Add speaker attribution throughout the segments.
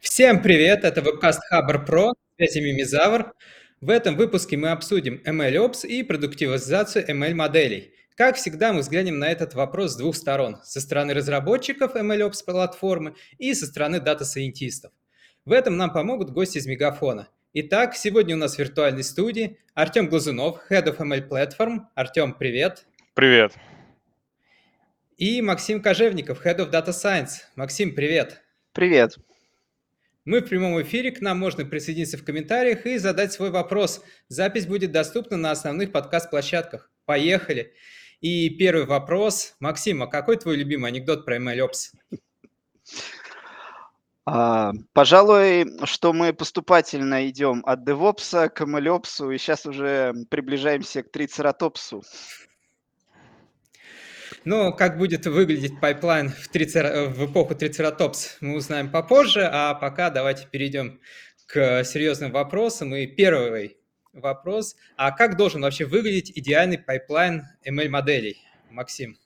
Speaker 1: Всем привет! Это webcast Хабр Про, с вами Мимизавр. В этом выпуске мы обсудим MLOps и продуктивизацию ML-моделей. Как всегда, мы взглянем на этот вопрос с двух сторон. Со стороны разработчиков MLOps платформы и со стороны дата-сайентистов. В этом нам помогут гости из Мегафона. Итак, сегодня у нас в виртуальной студии Артем Глазунов, Head of ML Platform. Артем, привет!
Speaker 2: Привет!
Speaker 1: И Максим Кожевников, Head of Data Science. Максим, привет!
Speaker 3: Привет!
Speaker 1: Мы в прямом эфире, к нам можно присоединиться в комментариях и задать свой вопрос. Запись будет доступна на основных подкаст-площадках. Поехали! И первый вопрос. Максим, а какой твой любимый анекдот про MLOps?
Speaker 3: А, пожалуй, что мы поступательно идем от DevOps к MLOps, и сейчас уже приближаемся к трицератопсу.
Speaker 1: Ну, как будет выглядеть pipeline в, трицер... в эпоху трицератопс, мы узнаем попозже, а пока давайте перейдем к серьезным вопросам. И первый вопрос, а как должен вообще выглядеть идеальный pipeline ML-моделей, Максим?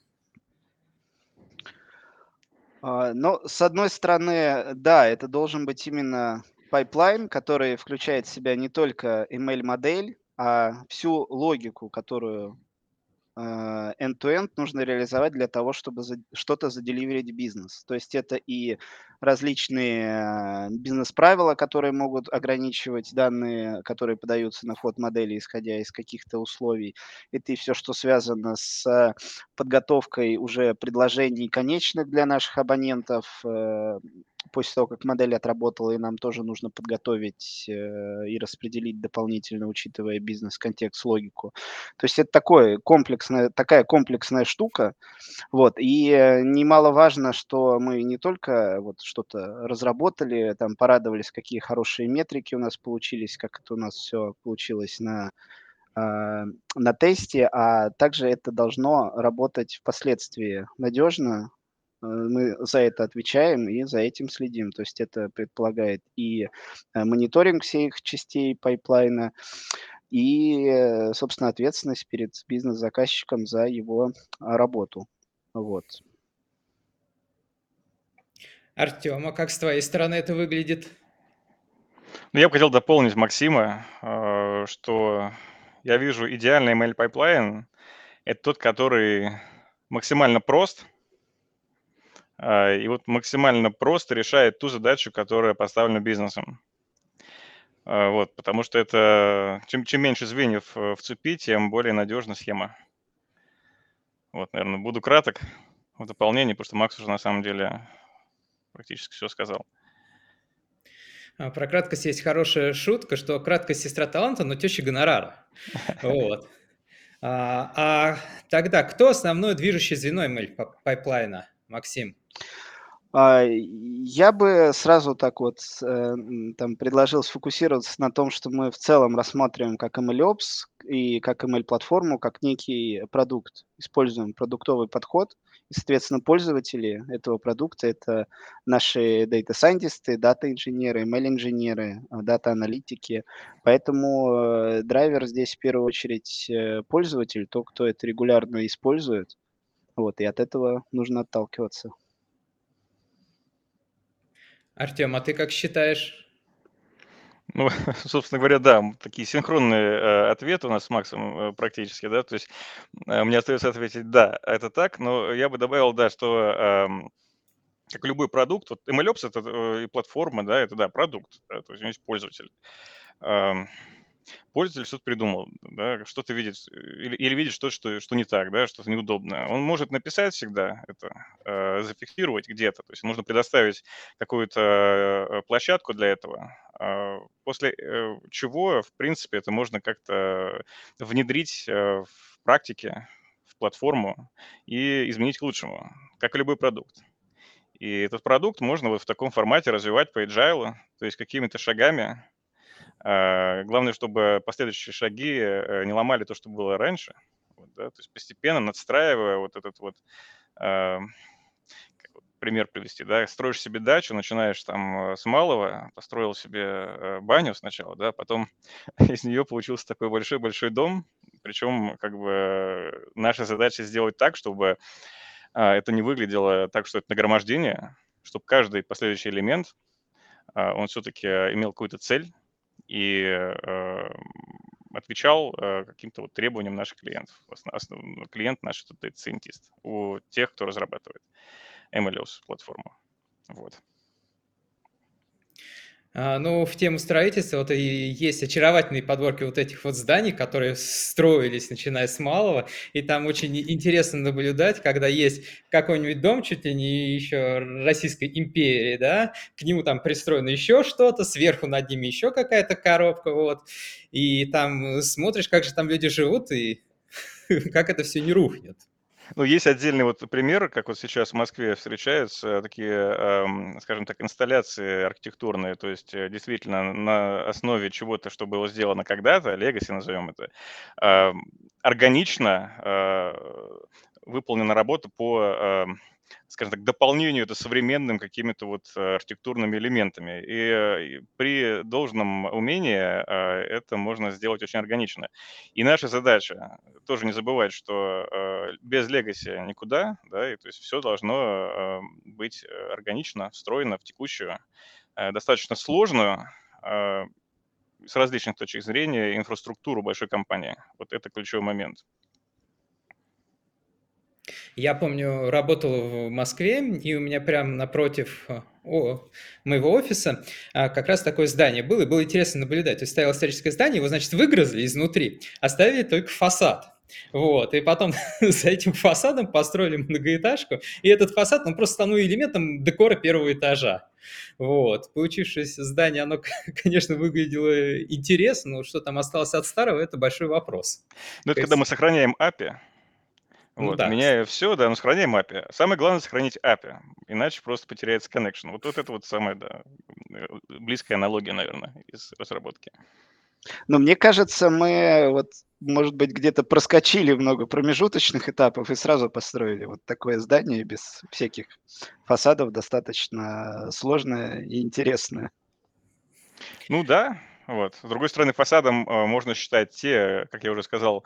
Speaker 3: А, ну, с одной стороны, да, это должен быть именно pipeline, который включает в себя не только ML-модель, а всю логику, которую а, end-to-end нужно реализовать для того, чтобы что-то заделиверить бизнес. То есть это и различные а, бизнес-правила, которые могут ограничивать данные, которые подаются на фот модели, исходя из каких-то условий. Это и все, что связано с подготовкой уже предложений конечных для наших абонентов, э, после того, как модель отработала, и нам тоже нужно подготовить э, и распределить дополнительно, учитывая бизнес-контекст, логику. То есть это такое комплексная, такая комплексная штука. Вот. И э, немаловажно, что мы не только вот что-то разработали, там порадовались, какие хорошие метрики у нас получились, как это у нас все получилось на а, на тесте, а также это должно работать впоследствии надежно, Э, мы за это отвечаем и за этим следим. То есть это предполагает и э, мониторинг всех частей pipeline а, и, э, собственно, ответственность перед бизнес-заказчиком за его работу. Вот.
Speaker 1: Артем, а как с твоей стороны это выглядит?
Speaker 2: Ну, я бы хотел дополнить Максима, что я вижу идеальный ML pipeline – это тот, который максимально прост – и вот максимально просто решает ту задачу, которая поставлена бизнесом. А, вот, потому что это чем, чем меньше звеньев э, в цепи, тем более надежна схема. Вот, наверное, буду краток в дополнении, потому что Макс уже на самом деле практически все сказал.
Speaker 1: А, про краткость есть хорошая шутка, что краткость сестра таланта, но теща гонорара. Вот. А, а тогда кто основное движущее звено ML pipeline а, Максим?
Speaker 3: А, я бы сразу так вот э, там предложил сфокусироваться на том, что мы в целом рассматриваем как MLOps и как ML-платформу, как некий продукт. Используем продуктовый подход. И, соответственно, пользователи этого продукта – это наши data-сайентисты, дата-инженеры, ML-инженеры, дата-аналитики. Поэтому э, драйвер здесь в первую очередь э, пользователь, то, кто это регулярно использует. Вот, и от этого нужно отталкиваться.
Speaker 1: Артем, а ты как считаешь?
Speaker 2: Ну, собственно говоря, да, такие синхронные э, ответы у нас с Максом э, практически, да, то есть э, мне остается ответить «да, это так», но я бы добавил, да, что эм, как любой продукт, вот MLOps это и платформа, да, это, да, продукт, да, то есть у него есть пользователь. Пользователь что-то придумал, да, что-то видит, или, или видит что-то, что, что не так, да, что-то неудобное. Он может написать всегда это, э, зафиксировать где-то, то есть нужно предоставить какую-то э, площадку для этого, э, после э, чего, в принципе, это можно как-то внедрить э, в практике, в платформу и изменить к лучшему, как и любой продукт. И этот продукт можно вот в таком формате развивать по agile, то есть какими-то шагами, главное, чтобы последующие шаги э, не ломали то, что было раньше. Вот, да, то есть постепенно надстраивая вот этот вот а, пример привести, да, строишь себе дачу, начинаешь там э, с малого, построил себе э, баню сначала, да, потом из нее получился такой большой-большой дом, причем как бы наша задача сделать так, чтобы а, это не выглядело так, что это нагромождение, чтобы каждый последующий элемент он все-таки имел какую-то цель и отвечал каким-то вот требованиям наших клиентов. Основ, клиент наш это scientist у тех, кто разрабатывает MLOS платформу. Вот.
Speaker 1: А, ну, в тему строительства вот и есть очаровательные подборки вот этих вот зданий, которые строились, начиная с малого, и там очень интересно наблюдать, когда есть какой-нибудь дом, чуть ли не еще Российской империи, да, к нему там пристроено еще что-то, сверху над ними еще какая-то коробка, вот, и там смотришь, как же там люди живут, и как это все не рухнет.
Speaker 2: Ну, есть отдельный вот пример, как вот сейчас в Москве встречаются такие, эм, скажем так, инсталляции архитектурные, то есть э, действительно на основе чего-то, что было сделано когда-то, legacy назовем это, эм, органично э, выполнена работа по эм, скажем так, дополнению это современным какими-то вот э, архитектурными элементами. И, и при должном умении э, это можно сделать очень органично. И наша задача тоже не забывать, что э, без legacy никуда, да, и то есть все должно быть органично встроено в текущую, достаточно сложную, с различных точек зрения инфраструктуру большой компании. Вот это ключевой момент.
Speaker 1: Я помню, работал в Москве, и у меня прямо напротив э, о, моего офиса а, как раз такое здание было, и было интересно наблюдать. То есть стояло историческое здание, его, значит, выгрызли изнутри, оставили только фасад. Вот, и потом за этим фасадом построили многоэтажку, и этот фасад, он просто станул элементом декора первого этажа. Вот, получившееся здание, оно, конечно, выглядело интересно, но что там осталось от старого, это большой вопрос.
Speaker 2: Ну, это когда мы сохраняем API,
Speaker 1: ну
Speaker 2: вот,
Speaker 1: да.
Speaker 2: меняя все, да, но сохраняем API. Самое главное сохранить API, иначе просто потеряется connection. Вот, вот это вот самая, да, э, близкая аналогия, наверное, из разработки.
Speaker 3: Но мне кажется, мы вот, может быть, где-то проскочили много промежуточных этапов и сразу построили вот такое здание без всяких фасадов, достаточно сложное и интересное.
Speaker 2: Ну да, вот. С другой стороны, фасадом э, можно считать те, как я уже сказал,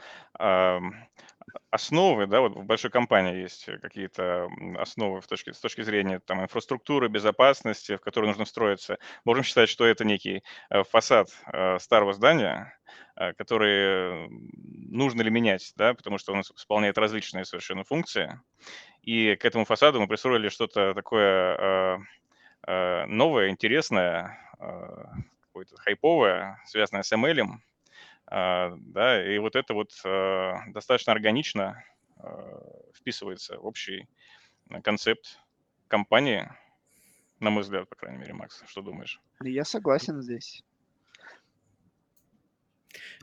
Speaker 2: основы, да, вот в большой компании есть какие-то основы в точке, с точки зрения там, инфраструктуры, безопасности, в которые нужно встроиться. Можем считать, что это некий э, фасад э, старого здания, э, который нужно ли менять, да, потому что он исполняет различные совершенно функции. И к этому фасаду мы пристроили что-то такое новое, интересное, какое-то хайповое, связанное с ML, да, и вот это вот а, достаточно органично а, вписывается в общий концепт компании, на мой взгляд, по крайней мере, Макс, что думаешь?
Speaker 3: Я согласен здесь.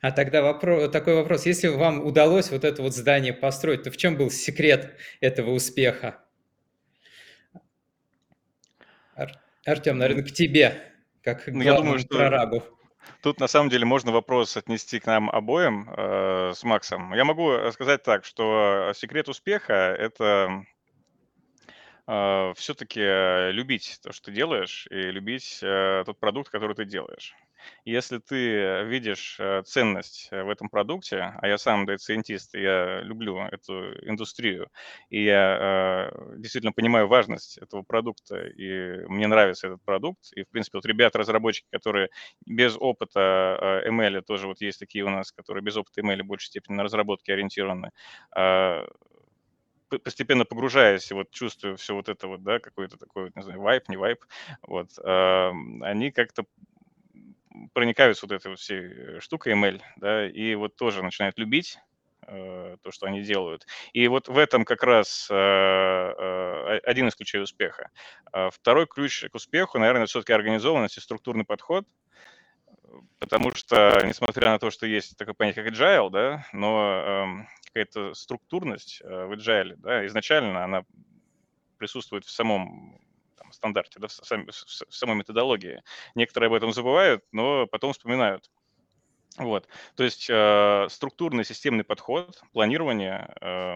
Speaker 1: А тогда вопрос, такой вопрос. Если вам удалось вот это вот здание построить, то в чем был секрет этого успеха? Ар- Артем, наверное, к тебе, как ну, я думаю, что прорабу.
Speaker 2: Тут на самом деле можно вопрос отнести к нам обоим э, с Максом. Я могу сказать так, что секрет успеха– это э, все-таки любить то, что ты делаешь, и любить э, тот продукт, который ты делаешь. Если ты видишь э, ценность э, в этом продукте, а я сам дата-сайентист, я люблю эту индустрию, и я э, действительно понимаю важность этого продукта, и мне нравится этот продукт, и, в принципе, вот ребята-разработчики, которые без опыта ML, тоже вот есть такие у нас, которые без опыта ML в большей степени на разработке ориентированы, постепенно погружаясь, вот чувствую все вот это вот, да, какой-то такой, не знаю, вайп, не вайп, вот, они как-то проникаются вот этой вот всей э, штукой ML, да, и вот тоже начинают любить э, то, что они делают. И вот в этом как раз э, э, один из ключей успеха. А второй ключ к успеху, наверное, все-таки организованность и структурный подход, потому что, несмотря на то, что есть такое понятие, как agile, да, но э, какая-то структурность э, в agile, да, изначально она присутствует в самом стандарте, да, в, сам, в самой методологии. Некоторые об этом забывают, но потом вспоминают. Вот. То есть э, структурный системный подход, планирование, э,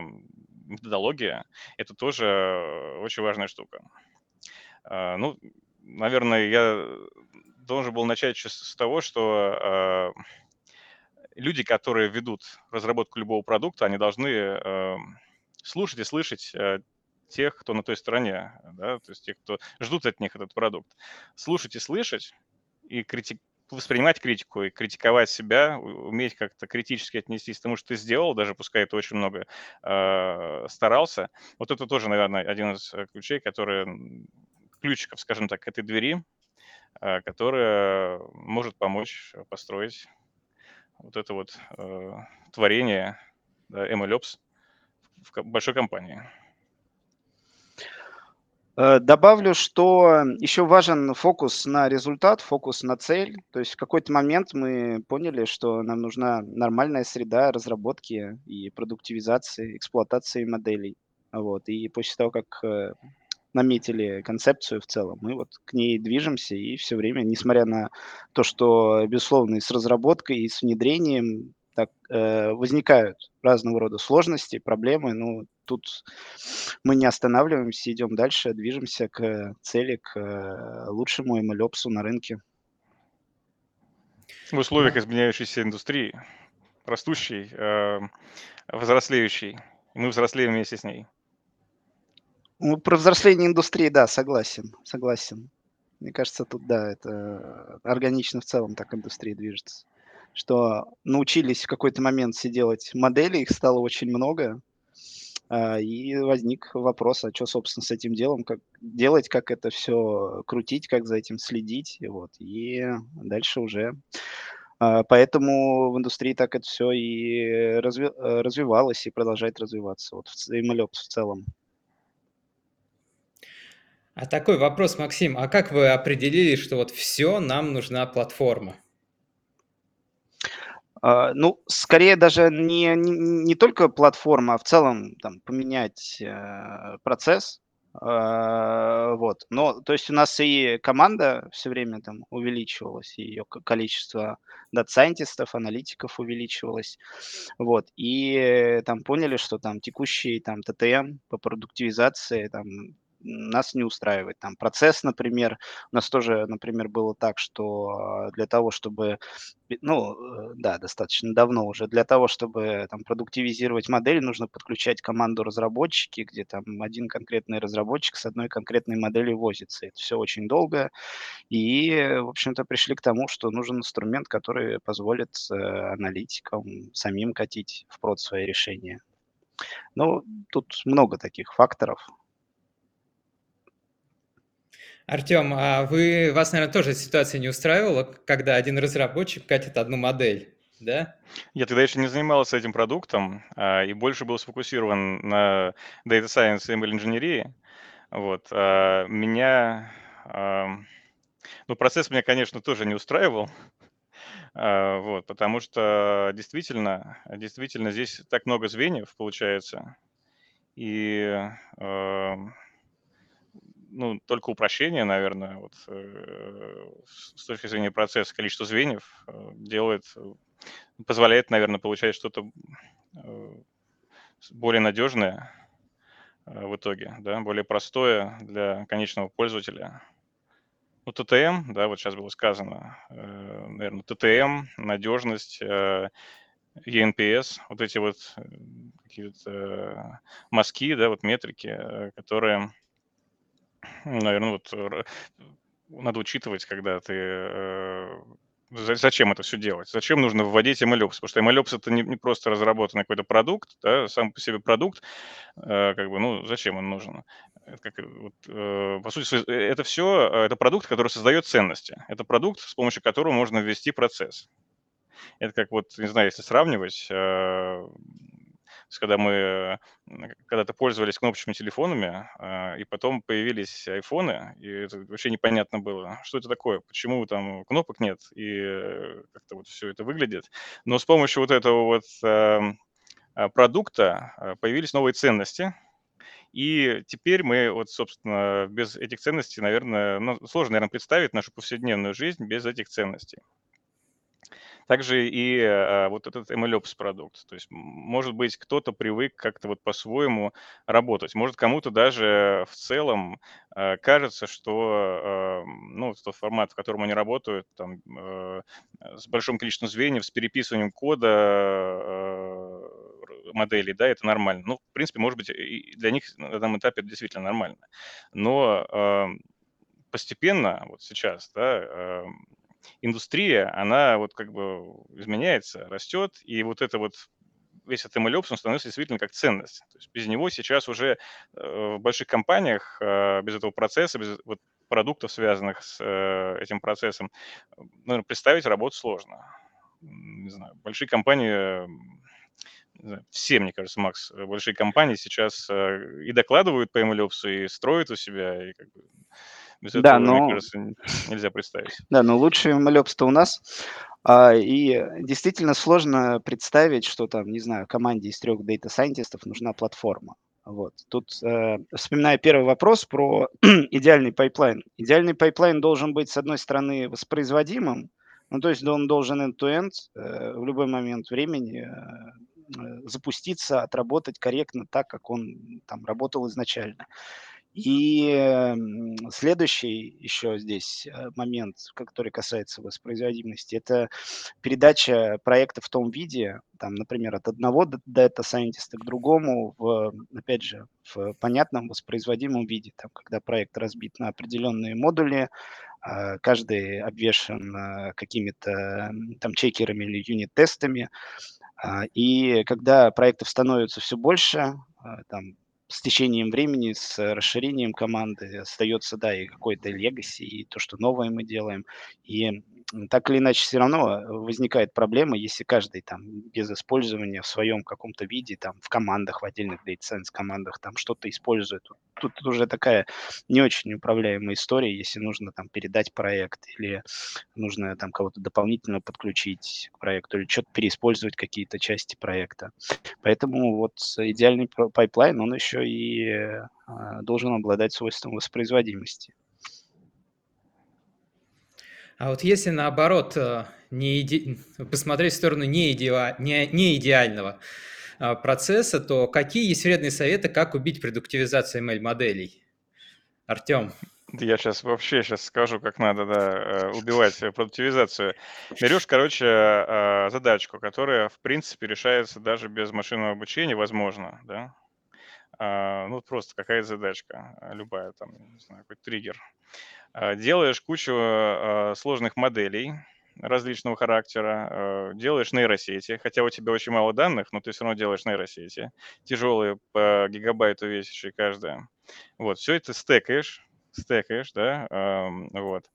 Speaker 2: методология – это тоже очень важная штука. Э, ну, наверное, я должен был начать с того, что э, люди, которые ведут разработку любого продукта, они должны э, слушать и слышать э, тех, кто на той стороне, да, то есть тех, кто ждут от них этот продукт. Слушать и слышать, и критик, воспринимать критику и критиковать себя, уметь как-то критически отнестись к тому, что ты сделал, даже пускай это очень много э, старался. Вот это тоже, наверное, один из э, ключей, который ключиков, скажем так, к этой двери, э, которая может помочь построить вот это вот э, творение да, MLOps в большой компании.
Speaker 3: Э, добавлю, что еще важен фокус на результат, фокус на цель. То есть в какой-то момент мы поняли, что нам нужна нормальная среда разработки и продуктивизации, эксплуатации моделей. Вот. И после того, как э, наметили концепцию в целом, мы вот к ней движемся и все время, несмотря на то, что, безусловно, и с разработкой, и с внедрением так, э, возникают разного рода сложности, проблемы. Ну, тут мы не останавливаемся, идем дальше, движемся к цели, к э, лучшему MLOps на рынке.
Speaker 2: В условиях изменяющейся индустрии, растущей, э, взрослеющей, мы взрослеем вместе с ней.
Speaker 3: Ну, про взросление индустрии, да, согласен, согласен. Мне кажется, тут, да, это органично в целом так индустрия движется что научились в какой-то момент все делать модели, их стало очень много, а, и возник вопрос, а что, собственно, с этим делом, как делать, как это все крутить, как за этим следить, и вот, и дальше уже. А, поэтому в индустрии так это все и разви развивалось, и продолжает развиваться, вот MLOps в целом.
Speaker 1: А такой вопрос, Максим, а как вы определили, что вот все, нам нужна платформа?
Speaker 3: А, ну, скорее даже не, не, не только платформа, а в целом там, поменять э, процесс. Э, вот. Но, то есть у нас и команда все время там увеличивалась, и ее количество дата-сайентистов, аналитиков увеличивалось. Вот. И там поняли, что там текущий там TTM по продуктивизации там нас не устраивает. Там процесс, например, у нас тоже, например, было так, что для того, чтобы, ну, э, да, достаточно давно уже, для того, чтобы там продуктивизировать модель, нужно подключать команду разработчики, где там один конкретный разработчик с одной конкретной моделью возится. Это все очень долго. И, в общем-то, пришли к тому, что нужен инструмент, который позволит э, аналитикам самим катить в прод свои решения. Ну, тут много таких факторов.
Speaker 1: Артем, а вы, вас, наверное, тоже ситуация не устраивала, когда один разработчик катит одну модель, да?
Speaker 2: Я тогда еще не занимался этим продуктом а, и больше был сфокусирован на Data Science и ML инженерии. Вот. А, меня... А, ну, процесс меня, конечно, тоже не устраивал, а, вот, потому что действительно, действительно здесь так много звеньев получается, и а, ну, только упрощение, наверное, вот, э, с точки зрения процесса, количество звеньев э, делает, э, позволяет, наверное, получать что-то более надежное в итоге, да, более простое для конечного пользователя. Ну, ТТМ, да, вот сейчас было сказано, наверное, ТТМ, надежность, э, ENPS, вот эти вот какие-то мазки, да, вот метрики, которые Наверное, вот надо учитывать, когда ты... э, Зачем это все делать? Зачем нужно вводить MLOps? Потому что MLOps это не, просто разработанный какой-то продукт, да, сам по себе продукт, э, как бы, ну, зачем он нужен? Как, вот, э, по сути, это все, это продукт, который создает ценности. Это продукт, с помощью которого можно ввести процесс. Это как вот, не знаю, если сравнивать, есть, когда мы когда-то пользовались кнопочными телефонами, а, и потом появились айфоны, и это вообще непонятно было, что это такое, почему там кнопок нет, и как-то вот все это выглядит. Но с помощью вот этого вот эм, а, продукта а, появились новые ценности, и теперь мы, вот, собственно, без этих ценностей, наверное, ну, сложно, наверное, представить нашу повседневную жизнь без этих ценностей. Также и а, вот этот MLOps продукт. То есть, может быть, кто-то привык как-то вот по-своему работать. Может, кому-то даже в целом а, кажется, что а, ну, тот формат, в котором они работают, там, с большим количеством звеньев, с переписыванием кода, моделей, да, это нормально. Ну, в принципе, может быть, и для них на данном этапе это действительно нормально. Но э, постепенно, вот сейчас, да, индустрия, она вот как бы изменяется, растет, и вот это вот весь этот MLOps, он становится действительно как ценность. То есть без него сейчас уже э, в больших компаниях, э, без этого процесса, без вот продуктов, связанных с э, этим процессом, наверное, представить работу сложно. Не знаю, большие компании все, мне кажется, Макс, большие компании сейчас и докладывают по MLOps, и строят у себя, и как бы без
Speaker 3: Да,
Speaker 2: этого, мне
Speaker 3: но
Speaker 2: кажется, нельзя представить.
Speaker 3: да, но лучший MLOps-то у нас. А, и действительно сложно представить, что там, не знаю, команде из трех дата-сайентистов нужна платформа. Вот. Тут, э, вспоминая первый вопрос про идеальный pipeline. Идеальный pipeline должен быть, с одной стороны, воспроизводимым, ну, то есть он должен end-to-end э, в любой момент времени э, э запуститься, отработать корректно так, как он там работал изначально. И следующий еще здесь э, момент, который касается воспроизводимости, это передача проекта в том виде, там, например, от одного дата-сайентиста к другому, в, опять же, в понятном воспроизводимом виде, там, когда проект разбит на определенные модули, а, каждый обвешен э, какими-то там чекерами или юнит-тестами, а, и когда проектов становится все больше, а, там с течением времени, с расширением команды остается, да, и какой-то легаси, и то, что новое мы делаем. И так или иначе все равно возникает проблема, если каждый там без использования в своем каком-то виде, там в командах, в отдельных Data Science командах там что-то использует. Тут, тут уже такая не очень управляемая история, если нужно там передать проект или нужно там кого-то дополнительно подключить к проекту или что-то переиспользовать какие-то части проекта. Поэтому вот идеальный pipeline, он еще и а, должен обладать свойством воспроизводимости.
Speaker 1: А вот если наоборот э, не иде... посмотреть в сторону не, идеа... не... не идеального а, процесса, то какие есть вредные советы, как убить продуктивизацию ML-моделей? Артем.
Speaker 2: Я сейчас вообще сейчас скажу, как надо да, э, убивать продуктивизацию. Берешь, короче, э, задачку, которая, в принципе, решается даже без машинного обучения, возможно, да? А, ну, просто какая задачка, любая, там, не знаю, какой триггер. А, делаешь кучу а, сложных моделей различного характера, а, делаешь нейросети, хотя у тебя очень мало данных, но ты все равно делаешь нейросети, тяжелые по гигабайту весящие каждая. Вот, все это стекаешь, стекаешь, да, вот.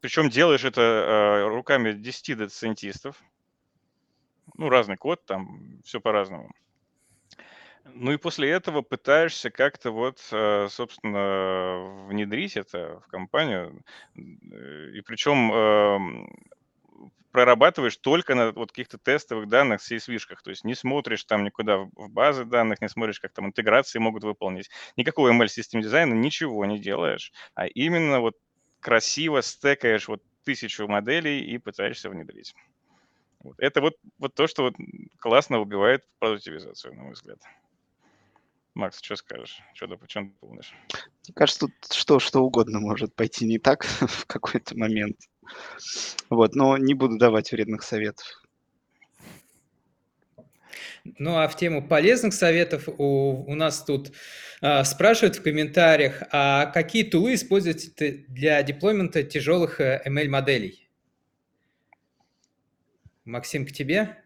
Speaker 2: Причем делаешь это руками 10 дата-сайентистов, ну, разный код, там все по-разному. Ну и после этого пытаешься как-то вот, э, собственно, внедрить это в компанию. И причем эм, прорабатываешь только на вот каких-то тестовых данных CSV-шках, то есть не смотришь там никуда в базы данных, не смотришь, как там интеграции могут выполнить. Никакого ML-систем дизайна, ничего не делаешь, а именно вот красиво стекаешь вот тысячу моделей и пытаешься внедрить. Вот. Это вот, вот то, что вот классно убивает продуктивизацию, на мой взгляд. Макс, что скажешь? Что ты, чем ты помнишь?
Speaker 3: Мне кажется, тут что, что угодно может пойти не так в какой-то момент. Вот, но не буду давать вредных советов.
Speaker 1: Ну а в тему полезных советов у, у нас тут э, спрашивают в комментариях, а какие тулы используете для деплоймента тяжелых э, ML-моделей? Максим, к тебе.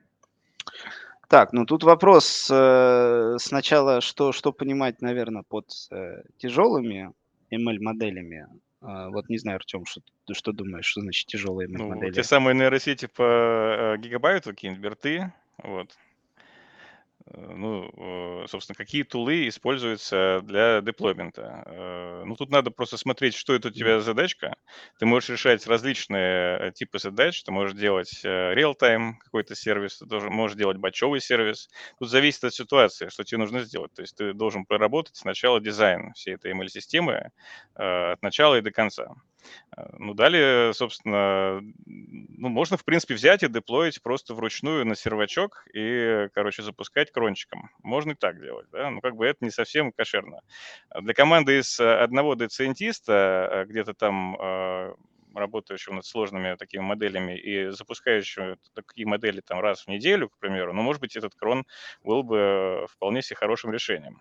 Speaker 3: Так, ну тут вопрос э, сначала, что, что понимать, наверное, под э, тяжелыми ML-моделями. А, вот не знаю, Артем, что, ты что думаешь, что значит тяжелые ML-модели?
Speaker 2: Ну, те самые нейросети по э, гигабайту, какие-нибудь берты, вот. Э, ну, собственно, какие тулы используются для деплоймента. Э, ну, тут надо просто смотреть, что это у тебя задачка. Ты можешь решать различные э, типы задач. Ты можешь делать real-time какой-то сервис, ты тоже можешь делать батчевый сервис. Тут зависит от ситуации, что тебе нужно сделать. То есть ты должен проработать сначала дизайн всей этой ML-системы от начала и до конца. Э, ну, далее, собственно, ну, можно, в принципе, взять и деплоить просто вручную на сервачок и, короче, запускать крончиком. Можно и так делать, да, но как бы это не совсем кошерно. Для команды из одного децентиста, э, где-то там работающего над сложными такими моделями и запускающего такие модели там раз в неделю, к примеру, ну, может быть, этот крон был бы вполне себе хорошим решением.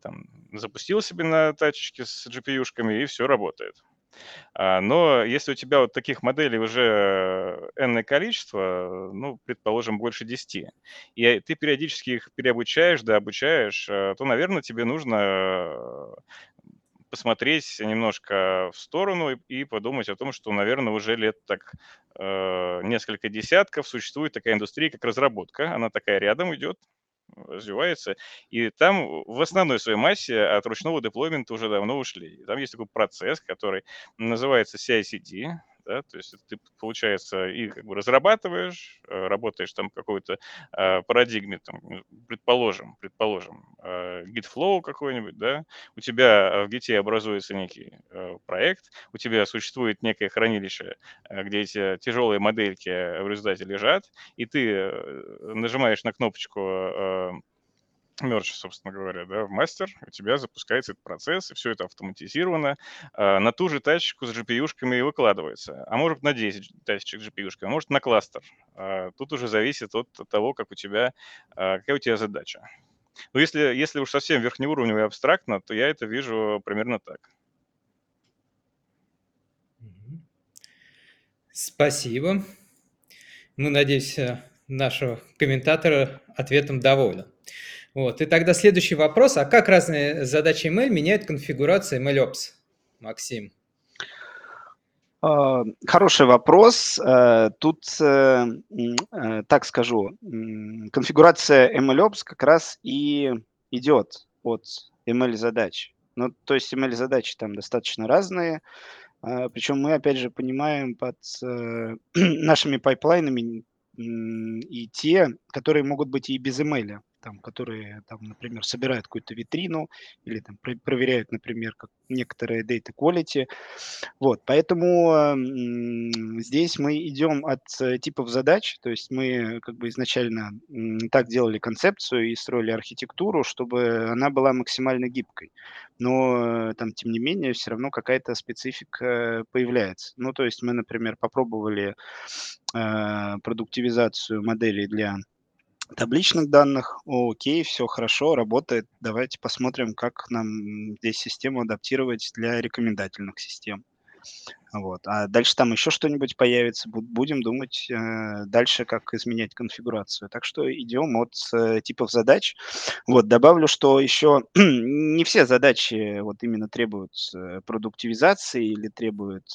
Speaker 2: Там запустил себе на тачечке с GPU-шками, и все работает. А, но если у тебя вот таких моделей уже энное количество, ну, предположим, больше 10, и ты периодически их переобучаешь, да, обучаешь, э, то, наверное, тебе нужно посмотреть немножко в сторону и подумать о том, что, наверное, уже лет так э, несколько десятков существует такая индустрия, как разработка. Она такая рядом идет, развивается. И там в основной своей массе от ручного деплоймента уже давно ушли. Там есть такой процесс, который называется CI-CD, да, то есть ты, получается, и как бы разрабатываешь, э, работаешь там какой-то э, парадигме, там, предположим, предположим, э, Gitflow какой-нибудь, да, у тебя в Git образуется некий э, проект, у тебя существует некое хранилище, э, где эти тяжелые модельки в результате лежат, и ты э, нажимаешь на кнопочку мерч, собственно говоря, да, в мастер, у тебя запускается этот процесс, и все это автоматизировано, э, на ту же тачку с GPU-шками и выкладывается. А может на 10 тачек с GPU-шками, а может на кластер. Э, тут уже зависит от того, как у тебя, э, какая у тебя задача. Но если, если уж совсем верхнеуровнево и абстрактно, то я это вижу примерно так.
Speaker 1: Спасибо. Мы, надеюсь, нашего комментатора ответом доволен. Вот. И тогда следующий вопрос. А как разные задачи ML меняют конфигурацию MLOps? Максим.
Speaker 3: А, хороший вопрос. Э, тут, э, э, так скажу, конфигурация MLOps как раз и идет от ML-задач. Ну, то есть ML-задачи там достаточно разные, а, причем мы, опять же, понимаем под нашими пайплайнами и те, которые могут быть и без ML там, которые, там, например, собирают какую-то витрину или там проверяют, например, как некоторые data quality. Вот, поэтому здесь мы идем от э, типов задач, то есть мы как бы изначально так делали концепцию и строили архитектуру, чтобы она была максимально гибкой. Но там, тем не менее, все равно какая-то специфика появляется. Ну, то есть мы, например, попробовали э, продуктивизацию моделей для табличных данных. Окей, все хорошо, работает. Давайте посмотрим, как нам здесь систему адаптировать для рекомендательных систем. Вот. А дальше там еще что-нибудь появится, будем думать э, дальше, как изменять конфигурацию. Так что идем от э, типов задач. Вот, добавлю, что еще не все задачи вот именно требуют э, продуктивизации или требуют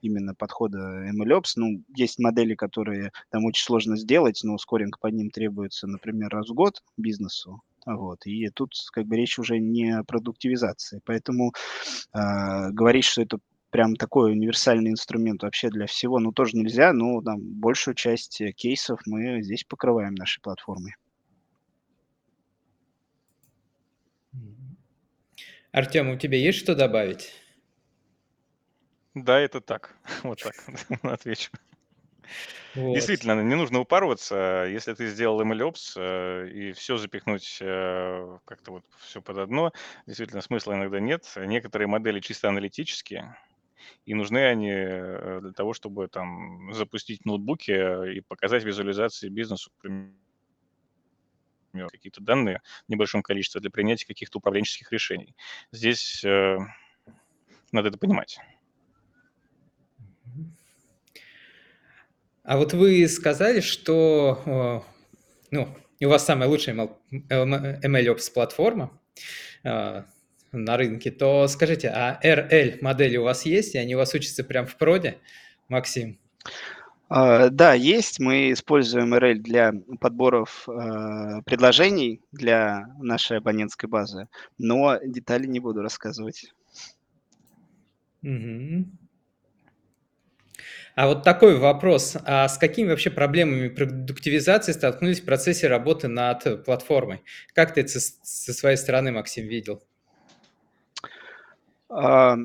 Speaker 3: именно подхода MLOps. Ну, есть модели, которые там очень сложно сделать, но скоринг по ним требуется, например, раз в год бизнесу. Вот. И тут как бы речь уже не о продуктивизации. Поэтому э, говорить, что это прям такой универсальный инструмент вообще для всего, ну, тоже нельзя, но там большую часть э, кейсов мы здесь покрываем нашей платформой.
Speaker 1: Артем, у тебя есть что добавить?
Speaker 2: Да, это так. Вот так отвечу. Вот. Действительно, не нужно упарываться. Если ты сделал MLOps э, и все запихнуть э, как-то вот все под одно, действительно смысла иногда нет. Некоторые модели чисто аналитические, и нужны они э, для того, чтобы там запустить ноутбуки и показать визуализации бизнесу, например, какие-то данные в небольшом количестве для принятия каких-то управленческих решений. Здесь э, надо это понимать.
Speaker 1: А вот вы сказали, что ну, у вас самая лучшая MLOps платформа. А, на рынке, то скажите, а RL модели у вас есть, и они у вас учатся прямо в проде, Максим?
Speaker 3: Uh, да, есть. Мы используем RL для подборов uh, предложений для нашей абонентской базы, но детали не буду рассказывать.
Speaker 1: Угу. А вот такой вопрос. А с какими вообще проблемами продуктивизации столкнулись в процессе работы над платформой? Как ты это со своей стороны, Максим, видел?
Speaker 3: А,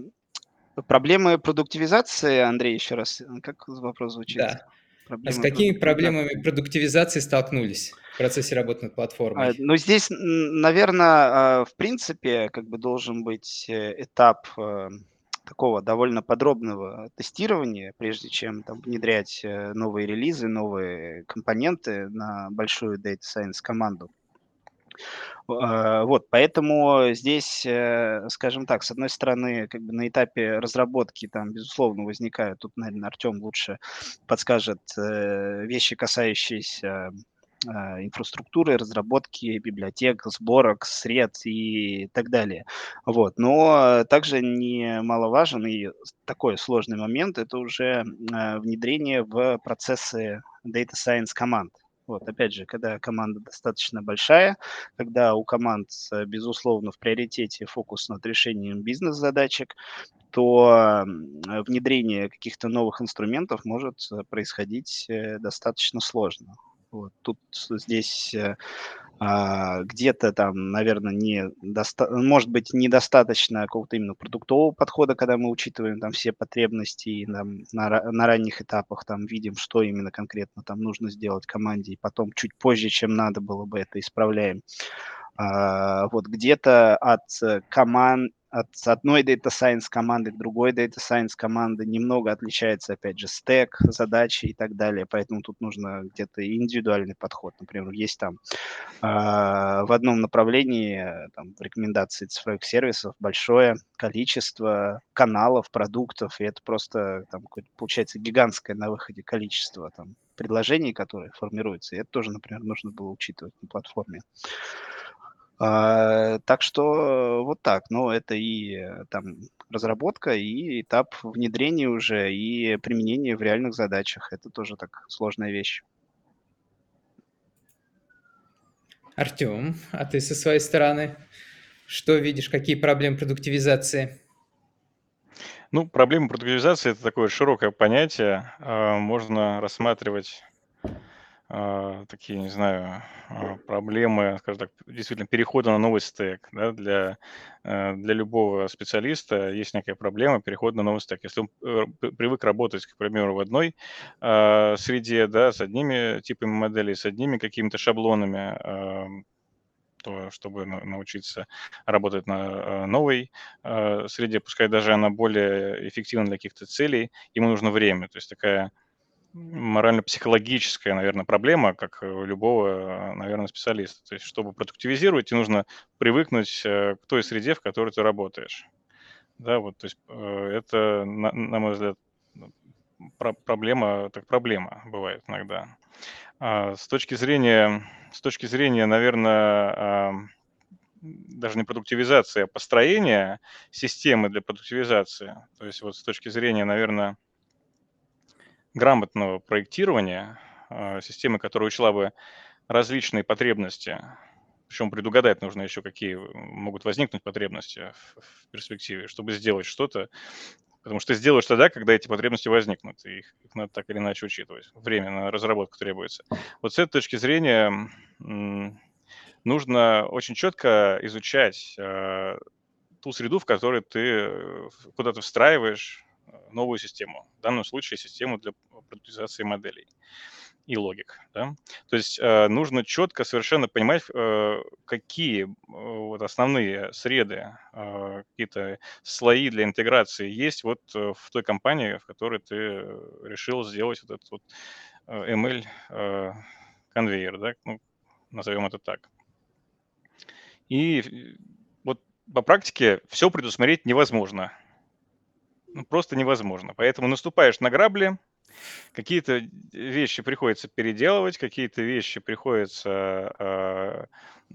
Speaker 3: проблемы продуктивизации, Андрей, еще раз, как вопрос звучит?
Speaker 1: Да. а с какими проблемами продуктивизации столкнулись в процессе работы над платформой? А,
Speaker 3: ну, здесь, наверное, а, в принципе, как бы должен быть э, этап э, такого довольно подробного тестирования, прежде чем там внедрять э, новые релизы, новые компоненты на большую Data Science команду. А, вот, поэтому здесь, э, скажем так, с одной стороны, как бы на этапе разработки там, безусловно, возникают, тут, наверное, Артем лучше подскажет, э, вещи, касающиеся а, инфраструктуры, разработки библиотек, сборок, сред и так далее. Вот. Но также немаловажен и такой сложный момент– это уже а, внедрение в процессы Data Science команд. Вот, опять же, когда команда достаточно большая, когда у команд, э, безусловно, в приоритете фокус над решением бизнес-задачек, то внедрение каких-то новых инструментов может э, происходить э, достаточно сложно. Вот, тут здесь где-то там, наверное, не доста- может быть недостаточно какого-то именно продуктового подхода, когда мы учитываем там все потребности и там, на, на ранних этапах там видим, что именно конкретно там нужно сделать команде, и потом чуть позже, чем надо было бы, это исправляем. А, вот где-то от команд от одной Data Science команды к другой Data Science команды немного отличается, опять же, стек, задачи и так далее, поэтому тут нужно где-то индивидуальный подход. Например, есть там э, в одном направлении там, в рекомендации цифровых сервисов большое количество каналов, продуктов, и это просто там, получается гигантское на выходе количество там, предложений, которые формируются, и это тоже, например, нужно было учитывать на платформе. А, так что вот так. Ну, это и э, там разработка, и этап внедрения уже, и применение в реальных задачах. Это тоже так сложная вещь.
Speaker 1: Артем, а ты со своей стороны что видишь, какие проблемы продуктивизации?
Speaker 2: Ну, проблема продуктивизации– это такое широкое понятие. А, можно рассматривать такие, не знаю, а, проблемы, скажем так, действительно перехода на новый стек. Да, для, э, для любого специалиста есть некая проблема перехода на новый стек. Если он э, привык работать, к примеру, в одной э, среде, да, с одними типами моделей, с одними какими-то шаблонами, э, то чтобы научиться работать на новой среде, пускай даже она более эффективна для каких-то целей, ему нужно время. То есть такая морально-психологическая, наверное, проблема, как у любого, наверное, специалиста. То есть, чтобы продуктивизировать, тебе нужно привыкнуть э, к той среде, в которой ты работаешь. Да, вот, то есть э, это, на, на мой взгляд, ну, про проблема, так проблема бывает иногда. А с точки зрения, с точки зрения, наверное, даже не продуктивизации, а построения системы для продуктивизации. То есть вот с точки зрения, наверное, грамотного проектирования а, системы, которая учла бы различные потребности, причем предугадать нужно еще, какие могут возникнуть потребности в, перспективе, чтобы сделать что-то, потому что ты сделаешь тогда, когда эти потребности возникнут, и их, их надо так или иначе учитывать. Время на разработку требуется. Вот с этой точки зрения нужно очень четко изучать э, ту среду, в которой ты э, куда то встраиваешь новую систему, в данном случае систему для продуктизации моделей и логик. Да? То есть э, нужно четко совершенно понимать, э, какие э, вот основные среды, э, какие-то слои для интеграции есть вот э, в той компании, в которой ты решил сделать вот этот вот э, ML э, конвейер, да? ну, назовем это так. И вот по практике все предусмотреть невозможно ну, просто невозможно. Поэтому наступаешь на грабли, какие-то вещи приходится переделывать, какие-то вещи приходится э,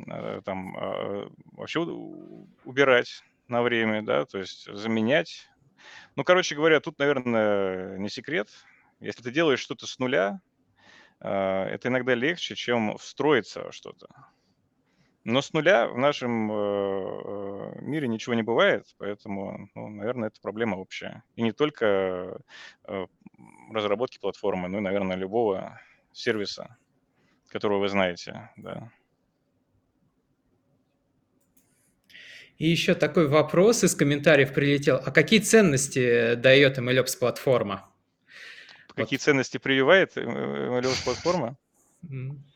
Speaker 2: э, там э, вообще убирать на время, да, то есть заменять. Ну, короче говоря, тут, наверное, не секрет. Если ты делаешь что-то с нуля, это иногда легче, чем встроиться во что-то. Но с нуля в нашем э, э, мире ничего не бывает, поэтому, ну, наверное, это проблема общая. И не только э, разработки платформы, но и, наверное, любого сервиса, которого вы знаете, да.
Speaker 1: И еще такой вопрос из комментариев прилетел. А какие ценности дает MLOps платформа?
Speaker 2: Какие вот. ценности прививает MLOps платформа?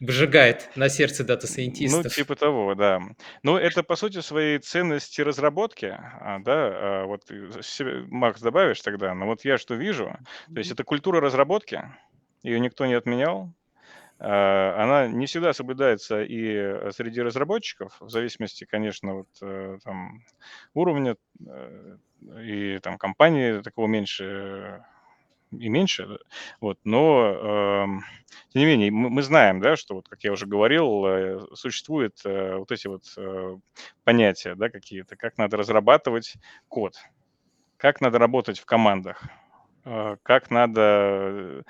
Speaker 1: Выжигает на сердце
Speaker 2: Ну,
Speaker 1: дата-сайентистов.
Speaker 2: типа того, да. Ну, это по сути своей ценности разработки, а, да, а, вот себе, Макс, добавишь тогда, но вот я что вижу, то есть это культура разработки, ее никто не отменял, а, она не всегда соблюдается и среди разработчиков, в зависимости, конечно, вот э, там уровня э, и там компании такого меньше и меньше, вот, но эм, тем не менее мы, мы знаем, да, что вот, как я уже говорил, э, существуют э, вот эти вот э, понятия, да, какие-то, как надо разрабатывать код, как надо работать в командах, э, как надо,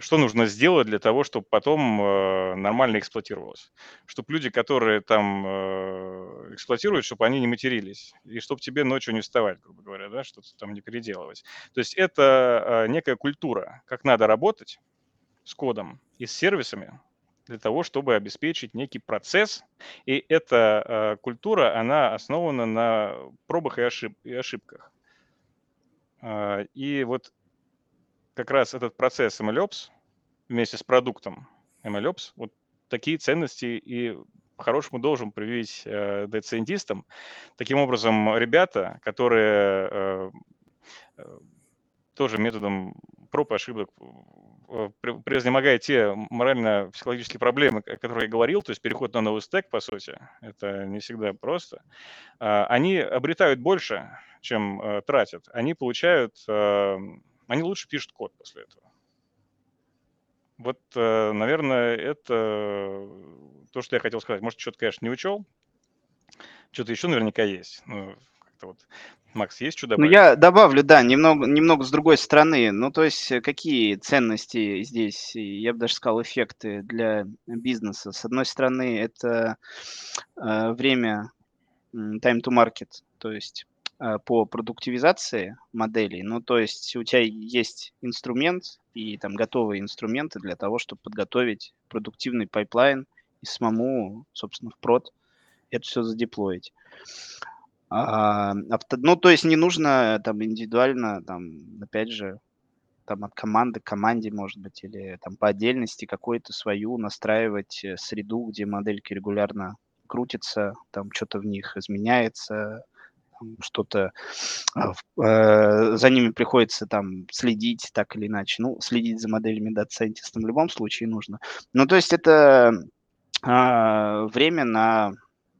Speaker 2: что нужно сделать для того, чтобы потом э, нормально эксплуатировалось, чтобы люди, которые там э, эксплуатируют, чтобы они не матерились, и чтобы тебе ночью не вставать, грубо говоря, да, что-то там не переделывать. То есть это э, некая культура, как надо работать с кодом и с сервисами для того, чтобы обеспечить некий процесс. И эта культура, она основана на пробах и ошибках. А, И вот как раз этот процесс MLOps вместе с продуктом MLOps, вот такие ценности и по-хорошему должен привить э, дата-сайентистам. Таким образом, ребята, которые э, э, тоже методом проб и ошибок превознемогая те морально-психологические проблемы, о которых я говорил, то есть переход на новый стек, по сути, это не всегда просто, а, они обретают больше, чем э, тратят. Они получают, э, они лучше пишут код после этого. Вот, э, наверное, это то, что я хотел сказать. Может, что-то, конечно, не учел. Что-то еще наверняка есть. Ну, как-то вот. Макс, есть что
Speaker 3: Ну,
Speaker 2: добавить?
Speaker 3: я добавлю, да, немного, немного с другой стороны. Ну, то есть, э, какие ценности здесь, и я бы даже сказал, эффекты для бизнеса? С одной стороны, это э, время time to market, то есть э, по продуктивизации моделей. Ну, то есть у тебя есть инструмент и там готовые инструменты для того, чтобы подготовить продуктивный pipeline и самому, собственно, в прод это все задеплоить. А, ну, то есть не нужно там индивидуально, там, опять же, там от команды к команде, может быть, или там по отдельности какую-то свою настраивать э, среду, где модельки регулярно крутятся, там что-то в них изменяется, что-то а, э, за ними приходится там следить так или иначе. Ну, следить за моделями дата-сайентистам в любом случае нужно. Ну, то есть это а, время на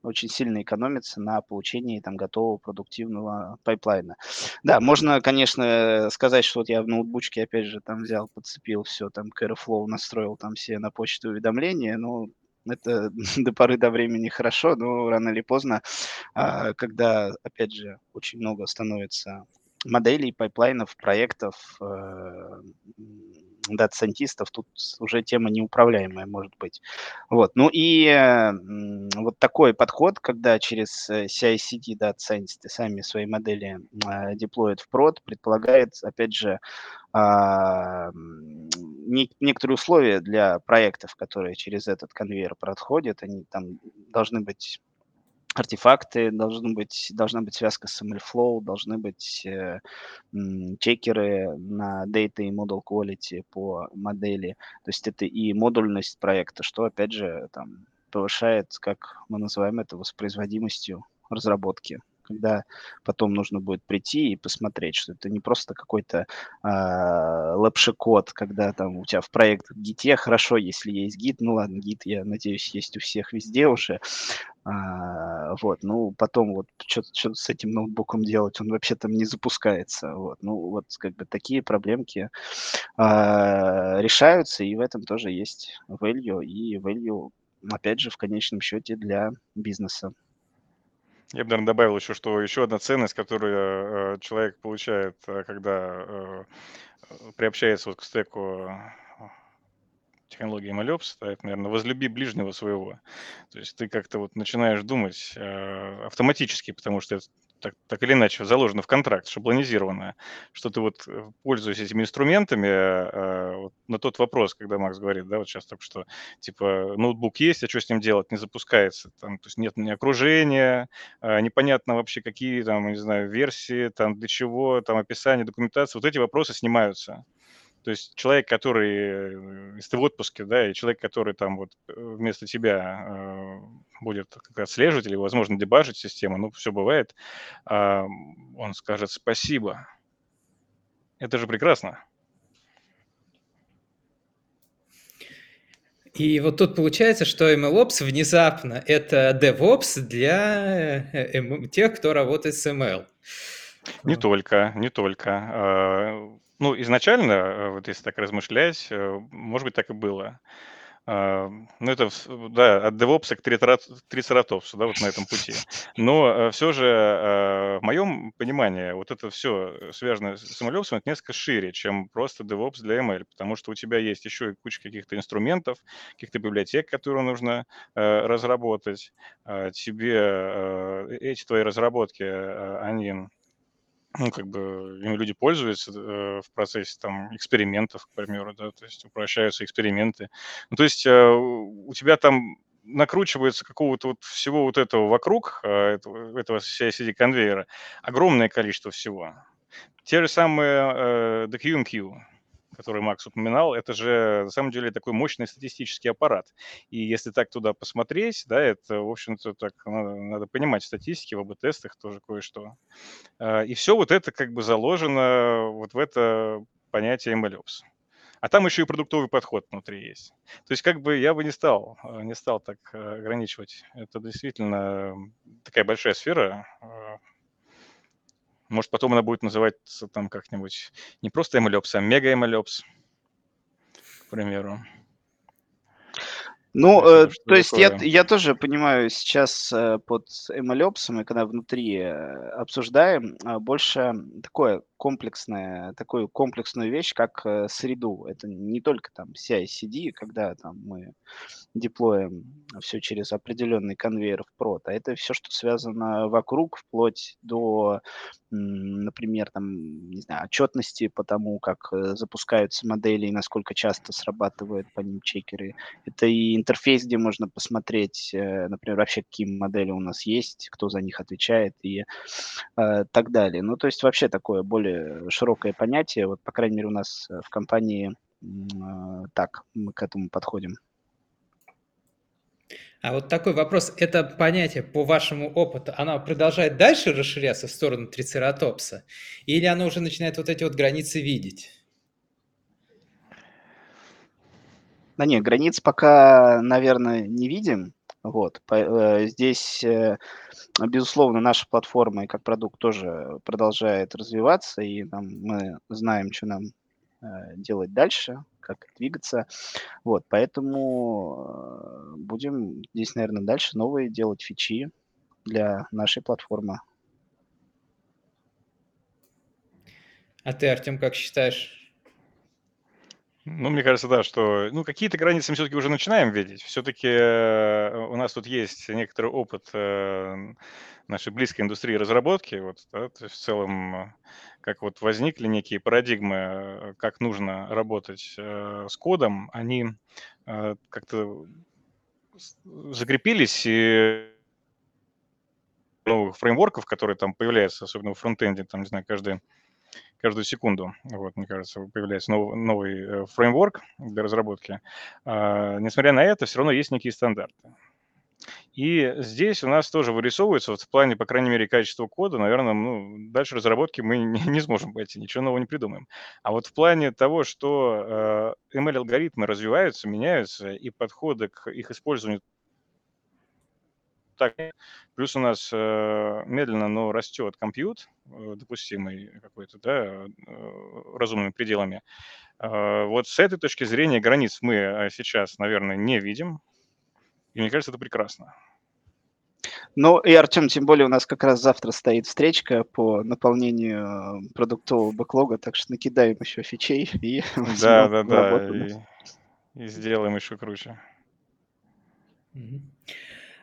Speaker 3: очень сильно экономится на получении там готового продуктивного пайплайна. Да, можно, конечно, сказать, что вот я в ноутбучке, опять же, там взял, подцепил все, там, к настроил там все на почту уведомления, но это до поры до времени хорошо, но рано или поздно, а, когда, опять же, очень много становится моделей, пайплайнов, проектов, э, дата-сайентистов, тут уже тема неуправляемая может быть. Вот. Ну и э, вот такой подход, когда через э, CI/CD дата-сайентисты сами свои модели э, деплоят в прод, предполагает, опять же, а, некоторые условия для проектов, которые через этот конвейер проходят, они там должны быть артефакты, должны быть, должна быть связка с MLflow, должны быть э, чекеры на data и model quality по модели. То есть это и модульность проекта, что, опять же, там, повышает, как мы называем это, воспроизводимостью разработки когда потом нужно будет прийти и посмотреть, что это не просто какой-то а, лапшикод, когда там у тебя в проект в гите хорошо, если есть гид, ну ладно, гид, я надеюсь, есть у всех везде уже, а, вот, ну, потом вот что-то с этим ноутбуком делать, он вообще там не запускается, вот. Ну, вот как бы такие проблемки а, решаются, и в этом тоже есть value, и value, опять же, в конечном счете для бизнеса.
Speaker 2: Я бы, наверное, добавил еще, что еще одна ценность, которую э, человек получает, э, когда э, приобщается вот к стеку технологии MLOps, это, наверное, возлюби ближнего своего. То есть ты как-то вот начинаешь думать э, автоматически, потому что это так, так или иначе заложено в контракт, шаблонизировано, что ты вот э, пользуясь этими инструментами, э, вот на тот вопрос, когда Макс говорит, да, вот сейчас только что, типа, ноутбук есть, а что с ним делать, не запускается, там, то есть нет ни окружения, э, непонятно вообще какие там, не знаю, версии, там, для чего, там, описание, документация, вот эти вопросы снимаются. То есть человек, который если ты в отпуске, да, и человек, который там вот вместо тебя будет как отслеживать или, возможно, дебажить систему, ну, все бывает, он скажет спасибо. Это же прекрасно.
Speaker 1: И вот тут получается, что MLOps внезапно это DevOps для э, тех, кто работает с ML.
Speaker 2: Не только, не только. А, ну, изначально, э, вот если так размышлять, э, может быть, так и было. А, ну, это, да, от DevOps к трицератопсу, да, вот на этом пути. Но все же, а, в моем понимании, вот это все связано с MLOps, это несколько шире, чем просто DevOps для ML, потому что у тебя есть еще и куча каких-то инструментов, каких-то библиотек, которые нужно э, разработать. Тебе эти твои разработки, они ну, как бы им люди пользуются э, в процессе там экспериментов, к примеру, да, то есть упрощаются эксперименты. Ну, то есть э, у тебя там накручивается какого-то вот всего вот этого вокруг, э, этого, этого CI-CD-конвейера, огромное количество всего. Те же самые э, DQMQ, который Макс упоминал, это же на самом деле такой мощный статистический аппарат. И если так туда посмотреть, да, это, в общем-то, так надо, надо понимать в статистике, в АБ-тестах тоже кое-что. А, и все вот это как бы заложено вот в это понятие MLOps. А там еще и продуктовый подход внутри есть. То есть как бы я бы не стал, а, не стал так а, ограничивать. Это действительно такая большая сфера, может, потом она будет называться там как-нибудь не просто MLOps, а мега MLOps, к примеру.
Speaker 3: Ну, э, то есть я, я тоже понимаю сейчас э, под MLOps, мы когда внутри э, обсуждаем, э, больше такое комплексное, такую комплексную вещь, как э, среду. Это не только там CI-CD, когда там мы деплоим все через определенный конвейер в прод, а это все, что связано вокруг, вплоть до, например, там, не знаю, отчетности по тому, как э, запускаются модели и насколько часто срабатывают по ним чекеры. Это и интерфейс, где можно посмотреть, э, например, вообще какие модели у нас есть, кто за них отвечает и э, так далее. Ну, то есть вообще такое более широкое понятие. Вот, по крайней мере, у нас в компании э, так мы к этому подходим.
Speaker 1: А вот такой вопрос. Это понятие, по вашему опыту, оно продолжает дальше расширяться в сторону трицератопса? Или оно уже начинает вот эти вот границы видеть?
Speaker 3: Да нет, границ пока, наверное, не видим. Вот. Э, здесь, э, безусловно, наша платформа и как продукт тоже продолжает развиваться, и там мы знаем, что нам э, делать дальше как двигаться. Вот, поэтому будем здесь, наверное, дальше новые делать фичи для нашей платформы.
Speaker 1: А ты, Артем, как считаешь?
Speaker 2: Ну, мне кажется, да, что ну, какие-то границы мы все-таки уже начинаем видеть. Все-таки э, у нас тут есть некоторый опыт э, нашей близкой индустрии разработки. Вот, да, то есть в целом как вот возникли некие парадигмы, э, как нужно работать с кодом, они как-то закрепились и новых фреймворков, которые там появляются, особенно в фронтенде, там, не знаю, каждый, каждую секунду, вот, мне кажется, появляется новый, новый фреймворк для разработки. А, несмотря на это, все равно есть некие стандарты. И здесь у нас тоже вырисовывается, вот в плане, по крайней мере, качества кода, наверное, ну, дальше разработки мы не, не сможем пойти, ничего нового не придумаем. А вот в плане того, что э, ML-алгоритмы развиваются, меняются, и подходы к их использованию так, плюс у нас э, медленно, но растет компьют, э, допустимый какой-то, да, э, разумными пределами. Э, вот с этой точки зрения границ мы сейчас, наверное, не видим, и мне кажется, это прекрасно.
Speaker 3: Ну и, Артем, тем более у нас как раз завтра стоит встречка по наполнению продуктового бэклога, так что накидаем еще фичей и
Speaker 2: Да, да, да, и, и сделаем еще круче.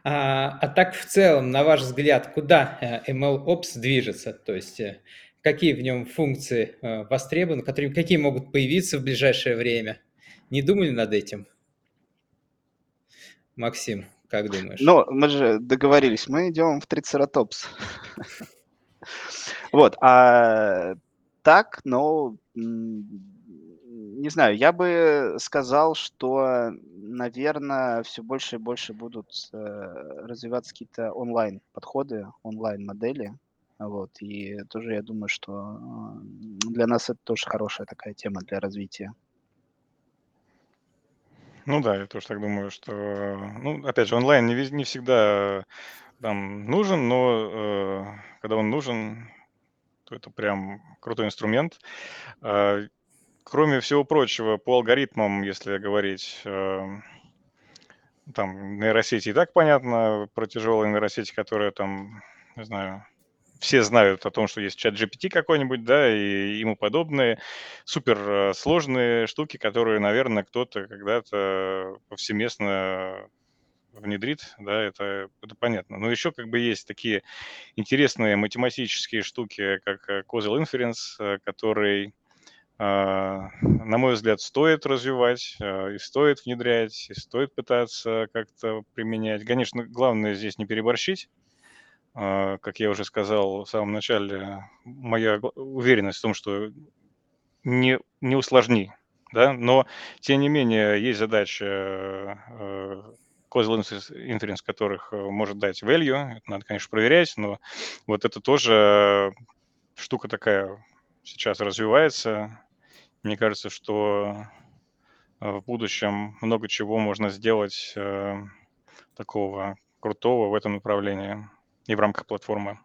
Speaker 1: А, а так в целом, на ваш взгляд, куда э, MLOps движется? То есть э, какие в нем функции востребованы, которые, какие могут появиться в ближайшее время? Не думали над этим? Максим, как думаешь?
Speaker 3: Ну, мы же договорились, мы идем в трицератопс. Вот, а так, но не знаю, я бы сказал, что, наверное, все больше и больше будут, э, развиваться какие-то онлайн-подходы, онлайн-модели. Вот, и тоже я думаю, что, для нас это тоже хорошая такая тема для развития.
Speaker 2: Ну да, я тоже так думаю, что, ну, опять же, онлайн не, не всегда там нужен, но э, когда он нужен, то это прям крутой инструмент. А, кроме всего прочего, по алгоритмам, если говорить, э, там нейросети и так понятно, про тяжелые нейросети, которые там, не знаю, все знают о том, что есть чат GPT какой-нибудь, да, и ему подобные супер э, штуки, которые, наверное, кто-то когда-то повсеместно внедрит, да, это, это понятно. Но еще как бы есть такие интересные математические штуки, как э, causal inference, э, который, на мой взгляд, стоит развивать, и стоит внедрять, и стоит пытаться как-то применять. Конечно, главное здесь не переборщить, а, как я уже сказал в самом начале, моя уверенность в том, что не, не усложни, да, но тем не менее есть задача э, causal inference, которых э, может дать value, это надо, конечно, проверять, но вот это тоже штука такая сейчас развивается. Мне кажется, что в будущем много чего можно сделать э, такого крутого в этом направлении и в рамках платформы.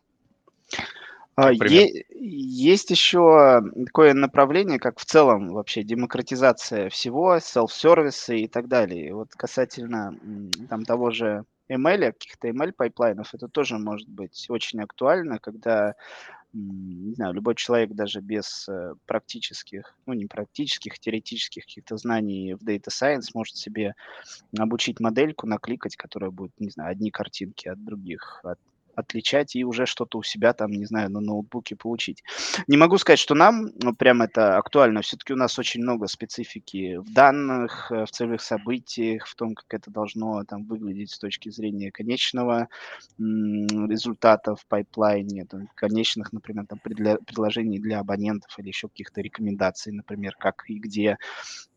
Speaker 3: А, есть еще такое направление, как в целом вообще демократизация всего, self-сервисы и так далее. Вот касательно там того же ML, каких-то ML-пайплайнов, это тоже может быть очень актуально, когда не знаю, любой человек даже без э, практических, ну не практических, теоретических каких-то знаний в Data Science может себе обучить модельку, накликать, которая будет, не знаю, одни картинки от других, от отличать и уже что-то у себя там, не знаю, на ноутбуке получить. Не могу сказать, что нам ну, прям это актуально. Все-таки у нас очень много специфики в данных, э, в целевых событиях, в том, как это должно там выглядеть с точки зрения конечного результата в пайплайне, там, конечных, например, там, предложений для абонентов или еще каких-то рекомендаций, например, как и где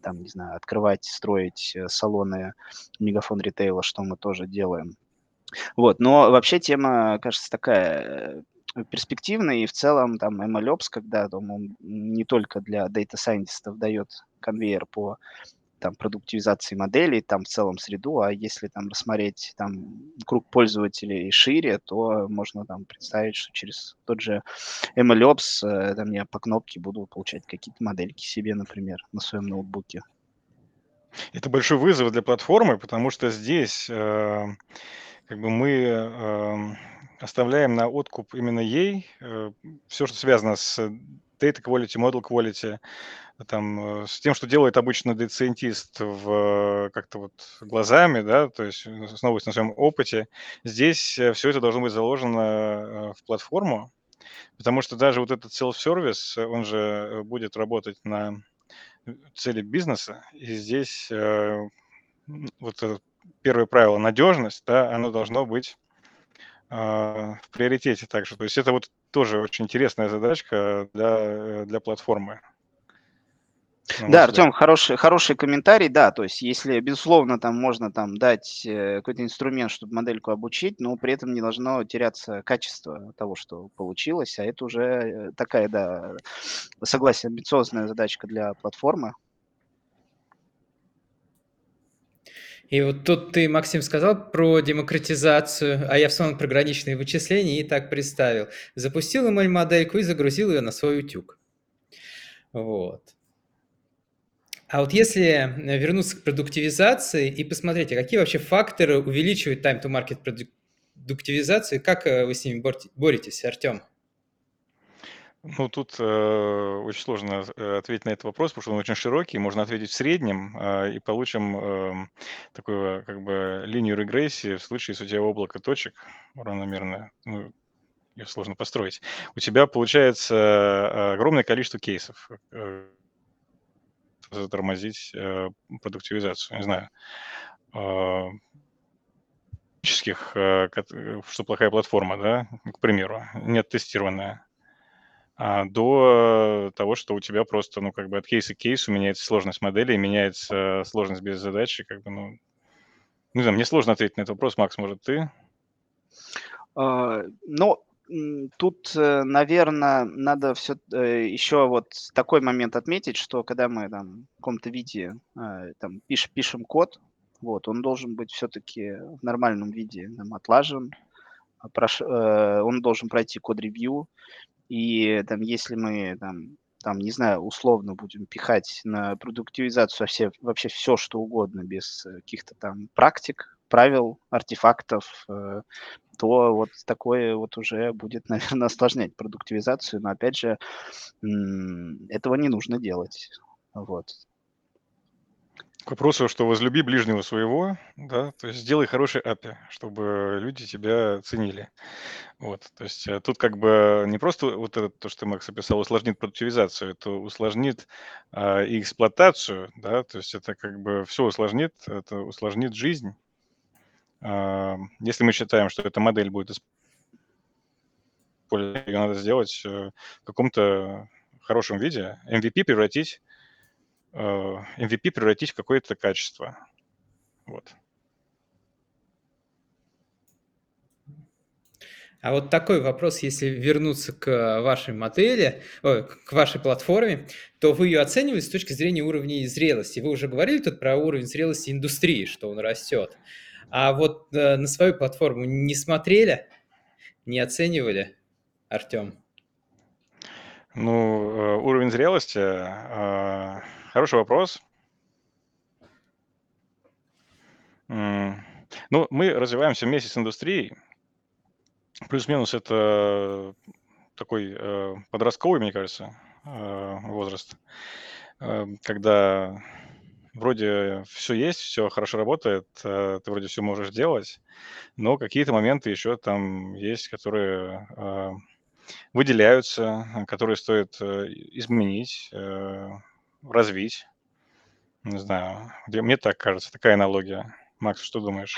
Speaker 3: там, не знаю, открывать, строить э, салоны мегафон ритейла, что мы тоже делаем. Вот, но вообще тема, кажется, такая э, перспективная, и в целом там MLOps, когда там, он не только для data scientistов дает конвейер по там, продуктивизации моделей, там в целом среду, а если там рассмотреть там круг пользователей шире, то можно там представить, что через тот же MLOps э, там я по кнопке буду получать какие-то модельки себе, например, на своем ноутбуке.
Speaker 2: Это большой вызов для платформы, потому что здесь э, как бы мы эм, оставляем на откуп именно ей э, все, что связано с data quality, model quality, там, э, с тем, что делает обычно scientist в, как-то вот глазами, да, то есть основываясь на своем опыте. Здесь все это должно быть заложено э, в платформу, потому что даже вот этот self-service, он же будет работать на цели бизнеса, и здесь вот этот первое правило надежность, да, оно должно быть а, в приоритете также. То есть это вот тоже очень интересная задачка для, э, для платформы.
Speaker 3: Да, Артем, хороший, хороший комментарий, да, то есть если, безусловно, там можно там дать э, какой-то инструмент, чтобы модельку обучить, но при этом не должно теряться качество того, что получилось, а это уже э, такая, да, согласен, амбициозная задачка для платформы,
Speaker 1: И вот тут ты, Максим, сказал про демократизацию, а я вспомнил про граничные вычисления и так представил. Запустил ML-модельку и загрузил ее на свой утюг. Вот. А вот если вернуться к продуктивизации и посмотреть, а какие вообще факторы увеличивают time to market продуктивизации, как э, вы с ними боретесь, Артем?
Speaker 2: Ну, тут э, очень сложно э, ответить на этот вопрос, потому что он очень широкий. Можно ответить в среднем э, и получим э, такую как бы линию регрессии в случае, если у тебя облако точек равномерное. Ну, ее сложно построить. У тебя получается огромное количество кейсов э, затормозить э, продуктивизацию. Не знаю. Э, э, что плохая платформа, да, к примеру, нет тестированная а, до того, что у тебя просто, ну, как бы от кейса к кейсу меняется сложность модели, меняется сложность без задачи, как бы, ну, не знаю, мне сложно ответить на этот вопрос. Макс, может, ты?
Speaker 3: А, ну, тут, наверное, надо все э, еще вот такой момент отметить, что когда мы там в каком-то виде э, там пиш, пишем код, вот, он должен быть все-таки в нормальном виде там, отлажен, а э, он должен пройти код-ревью, и там, если мы там, там, не знаю, условно будем пихать на продуктивизацию вообще, вообще все, что угодно, без каких-то там практик, правил, артефактов, э, то вот такое вот уже будет, наверное, осложнять продуктивизацию. Но опять же, этого не нужно делать. Вот.
Speaker 2: К вопросу, что возлюби ближнего своего, да, то есть сделай хороший API, чтобы люди тебя ценили. Вот, то есть э, тут как бы не просто вот это, то, что Макс описал, усложнит продуктивизацию, это усложнит а, и эксплуатацию, да, то есть это как бы все усложнит, это усложнит жизнь. А, если мы считаем, что эта модель будет использовать, ее надо сделать э, в каком-то хорошем виде, MVP превратить MVP э, превратить в какое-то качество. Вот.
Speaker 1: А вот такой вопрос, если вернуться к вашей модели, к вашей платформе, то вы ее оцениваете с точки зрения уровня зрелости. Вы уже говорили тут про уровень зрелости индустрии, что он растет. А вот э, на свою платформу не смотрели, не оценивали, Артем?
Speaker 2: Ну, э, уровень зрелости Хороший вопрос. Ну, мы развиваемся вместе с индустрией. Плюс-минус это такой э, подростковый, мне кажется, э, возраст, э, когда вроде все есть, все хорошо работает, ты вроде все можешь делать, но какие-то моменты еще там есть, которые выделяются, которые стоит изменить, развить. Не знаю, мне так кажется, такая аналогия. Макс, что думаешь?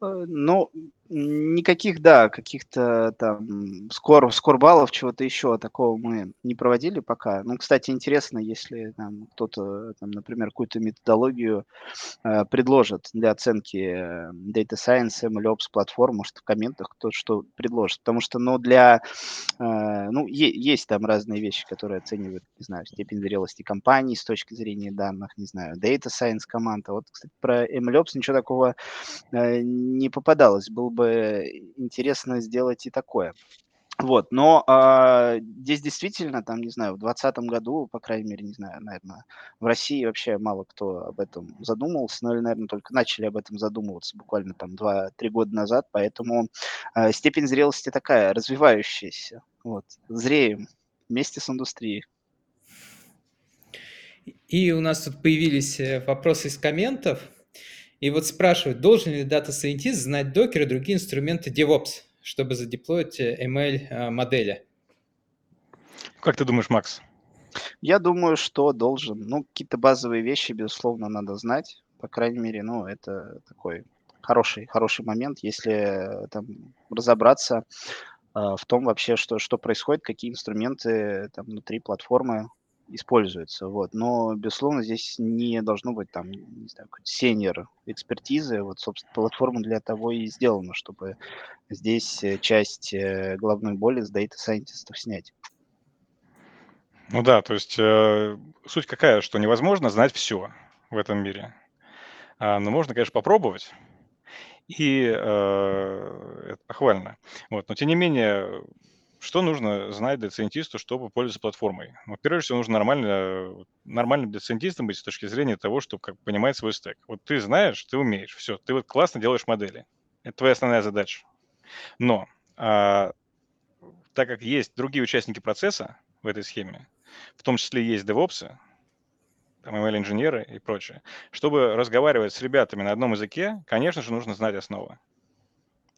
Speaker 3: Э, ну, никаких, да, каких-то там скор, скорбалов, чего-то еще такого мы не проводили пока. Ну, кстати, интересно, если там кто-то, там, например, какую-то методологию э, предложит для оценки э, Data Science, MLOps платформ, может, в комментах кто что предложит. Потому что, ну, для, э, ну, есть там разные вещи, которые оценивают, не знаю, степень зрелости компании с точки зрения данных, не знаю, Data Science команда. Вот, кстати, про MLOps ничего такого э, не попадалось. Был бы интересно сделать и такое. Вот, но э, здесь действительно, там, не знаю, в 2020 году, по крайней мере, не знаю, наверное, в России вообще мало кто об этом задумывался, ну или, наверное, только начали об этом задумываться буквально там 2-3 года назад, поэтому э, степень зрелости такая, развивающаяся, вот, зреем вместе с индустрией.
Speaker 1: И у нас тут появились э, вопросы из комментов. И вот спрашивают, должен ли дата-сайентист знать Docker и другие инструменты DevOps, чтобы задеплоить э, ML-модели?
Speaker 2: Как ты думаешь, Макс?
Speaker 3: Я думаю, что должен. Ну, какие-то базовые вещи, безусловно, надо знать. По крайней мере, ну, это такой хороший, хороший момент, если э, там разобраться э, в том вообще, что, что происходит, какие инструменты там внутри платформы используется, вот. Но, безусловно, здесь не должно быть там, не знаю, сеньор экспертизы. Вот, собственно, платформа для того и сделана, чтобы здесь э, часть э, головной боли с data сайентистов снять.
Speaker 2: Ну да, то есть э, суть какая, что невозможно знать все в этом мире. А, но можно, конечно, попробовать, и э, это похвально. Вот, но тем не менее, что нужно знать децентисту, чтобы пользоваться платформой? Ну, прежде всего, нужно нормально, нормальным децентистом быть с точки зрения того, чтобы как, понимать свой стек. Вот ты знаешь, ты умеешь, все, ты вот классно делаешь модели. Это твоя основная задача. Но а, так как есть другие участники процесса в этой схеме, в том числе есть DevOps, там ML-инженеры и прочее, чтобы разговаривать с ребятами на одном языке, конечно же, нужно знать основы.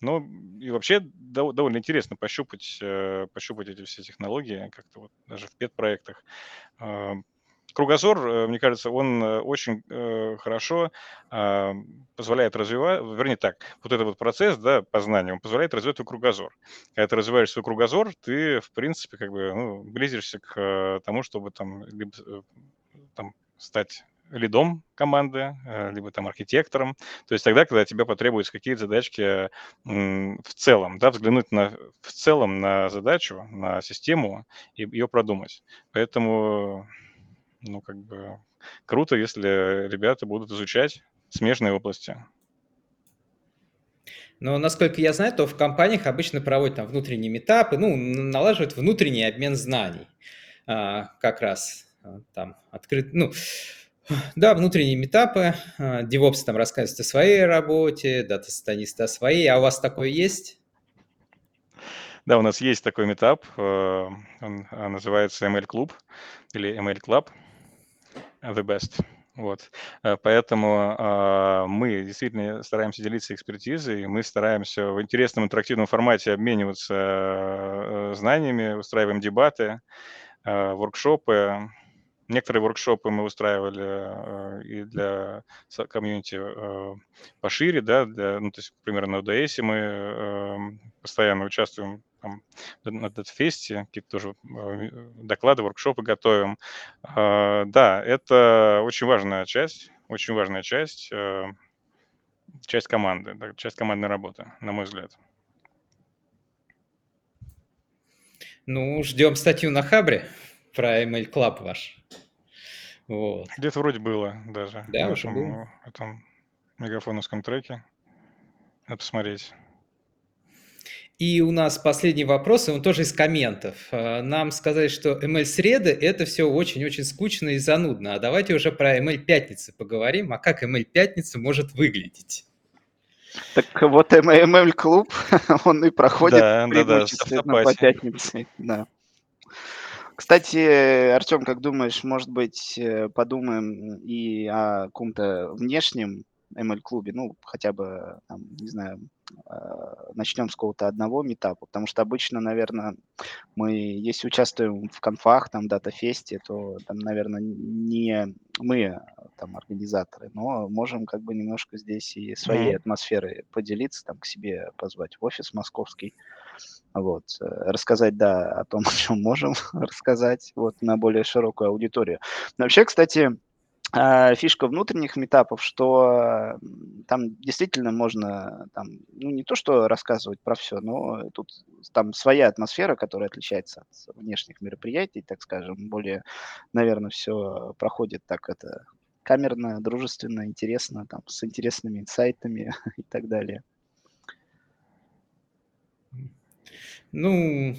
Speaker 2: Ну, и вообще довольно интересно пощупать, э, пощупать эти все технологии, как-то вот даже в пет-проектах. А, кругозор, э, мне кажется, он э, очень хорошо а, позволяет развивать, вернее так, вот этот вот процесс, да, познания, он позволяет развивать твой кругозор. Когда ты развиваешь свой кругозор, ты, в принципе, как бы, ну, близишься к тому, чтобы там, либо, там стать лидом команды, либо там архитектором. То есть тогда, когда тебе потребуются какие-то задачки в целом, да, взглянуть на, в целом на задачу, на систему и ее продумать. Поэтому ну, как бы круто, если ребята будут изучать смежные области.
Speaker 1: Но, насколько я знаю, то в компаниях обычно проводят там внутренние метапы, ну, налаживают внутренний обмен знаний. А, как раз а, там открыт, ну, да, внутренние метапы, а, DevOps там рассказывает о своей работе, дата-станисты о своей, а у вас такое есть?
Speaker 2: Да, у нас есть такой метап, э, он а, называется ML Club или ML Club the best. Вот. Э, поэтому э, мы действительно стараемся делиться экспертизой, мы стараемся в интересном интерактивном формате обмениваться э, знаниями, устраиваем дебаты, воркшопы. Некоторые воркшопы мы устраивали э, и для комьюнити э, пошире, да, для, ну, то есть, например, на ODS мы э, постоянно участвуем там, на DevFest, какие-то тоже э, доклады, воркшопы готовим. А, да, это очень важная часть, очень важная часть, часть команды, часть командной работы, на мой взгляд.
Speaker 1: Ну, ждем статью на Хабре про ML Club ваш.
Speaker 2: Вот. Где-то вроде было даже.
Speaker 1: Да, в нашем, было.
Speaker 2: этом мегафоновском треке. Надо посмотреть.
Speaker 1: И у нас последний вопрос, он тоже из комментов. А, нам сказали, что ML-среды – это все очень-очень скучно и занудно. А давайте уже про ML-пятницы поговорим. А как ML-пятница может выглядеть?
Speaker 3: Так вот ML-клуб, он и проходит да, преимущественно да, да, по пятнице. Да. Кстати, Артем, как думаешь, может быть, э, подумаем и о каком-то внешнем ML-клубе, ну, хотя бы, там, не знаю, а, начнем с какого-то одного метапа, потому что обычно, наверное, мы, если участвуем в конфах, там, дата-фесте, то там, наверное, не мы там организаторы, но можем как бы немножко здесь и своей mm-hmm. атмосферой поделиться, там, к себе позвать в офис московский, вот, э, рассказать, да, о том, о чем можем рассказать, вот, на более широкую аудиторию. Но вообще, кстати, а, фишка внутренних метапов, что там действительно можно, там, ну не то что рассказывать про все, но тут там своя атмосфера, которая отличается от внешних мероприятий, так скажем, более, наверное, все проходит так это камерно, дружественно, интересно, там, с интересными инсайтами и так далее.
Speaker 1: Ну,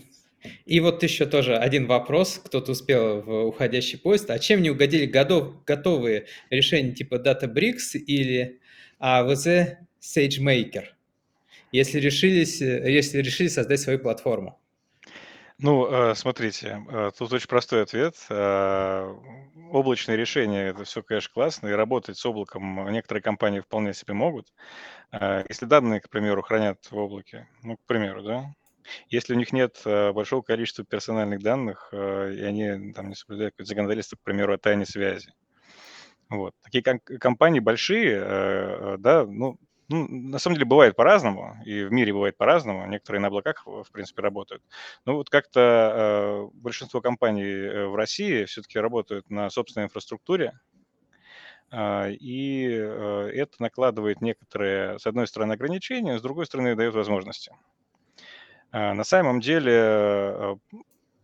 Speaker 1: и вот еще тоже один вопрос, кто-то успел в уходящий поезд. А чем не угодили годов, готовые решения типа Databricks или AWS SageMaker, если, решились, если решили создать свою платформу?
Speaker 2: Ну, э, смотрите, э, тут очень простой ответ. Э, облачные решения– это все, конечно, классно, и работать с облаком некоторые компании вполне себе могут. Если данные, к примеру, хранят в облаке, ну, к примеру, да, если у них нет э, большого количества персональных данных, э, и они там не соблюдают законодательство, к примеру, о тайне связи. Вот. Такие компании большие, э, да, ну, ну, на самом деле бывает по-разному, и в мире бывает по-разному. Некоторые на облаках, в принципе, работают. Но вот как-то э, большинство компаний в России все-таки работают на собственной инфраструктуре, э, и э, это накладывает некоторые, с одной стороны, ограничения, с другой стороны, дает возможности. А, на самом деле э,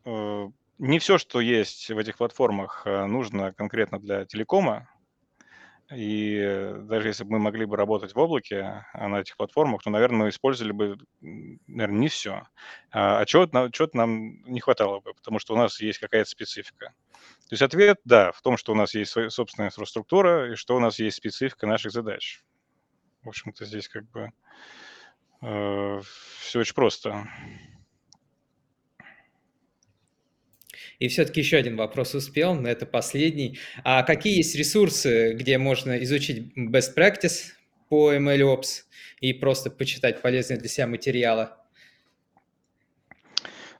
Speaker 2: э, не все, что есть в этих платформах, э, нужно конкретно для телекома. И даже если бы мы могли бы работать в облаке на этих платформах, то, наверное, мы использовали бы, наверное, не все. А чего-то, чего-то нам не хватало бы, потому что у нас есть какая-то специфика. То есть ответ, да, в том, что у нас есть своя собственная инфраструктура и что у нас есть специфика наших задач. В общем-то, здесь как бы Все очень просто.
Speaker 1: И все-таки еще один вопрос успел, но это последний. А какие есть ресурсы, где можно изучить best practice по MLOps и просто почитать полезные для себя материалы?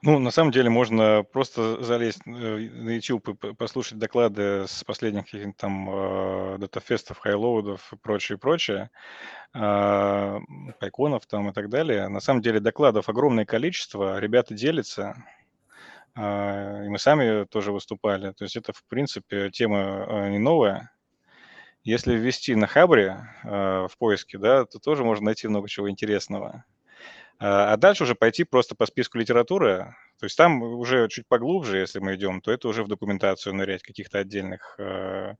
Speaker 2: Ну, на самом деле можно просто залезть э, на YouTube и послушать доклады с последних каких-нибудь там э, датафестов, хайлоудов и прочее, прочее, э, пайконов там и так далее. На самом деле докладов огромное количество, ребята делятся, э, и мы сами тоже выступали. То есть это, в принципе, тема э, не новая. Если ввести на Хабре в поиске, да, то тоже можно найти много чего интересного. А, а дальше уже пойти просто по списку литературы. То есть там уже чуть поглубже, если мы идем, то это уже в документацию нырять каких-то отдельных э,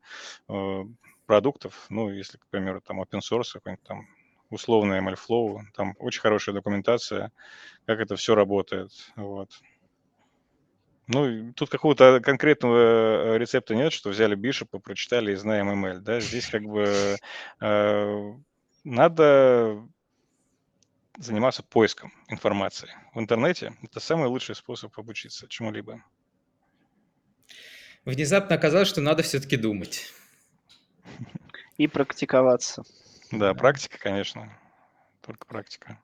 Speaker 2: э, продуктов. Ну, если, к примеру, там open source, какой-нибудь там условный MLflow, там очень хорошая документация, как это все работает. Вот. Ну, тут какого-то конкретного э, рецепта нет, что взяли Бишопа, прочитали и знаем ML. Да? Здесь как бы э, надо заниматься поиском информации в интернете. Это самый лучший способ обучиться чему-либо.
Speaker 1: Внезапно оказалось, что надо все-таки думать.
Speaker 3: И практиковаться.
Speaker 2: Да, практика, конечно. Только практика.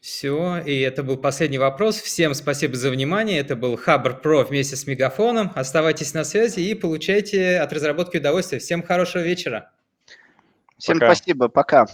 Speaker 1: Все, и это был последний вопрос. Всем спасибо за внимание. Это был Хабр Про вместе с Мегафоном. Оставайтесь на связи и получайте от разработки удовольствие. Всем хорошего вечера.
Speaker 3: Всем пока. спасибо, пока.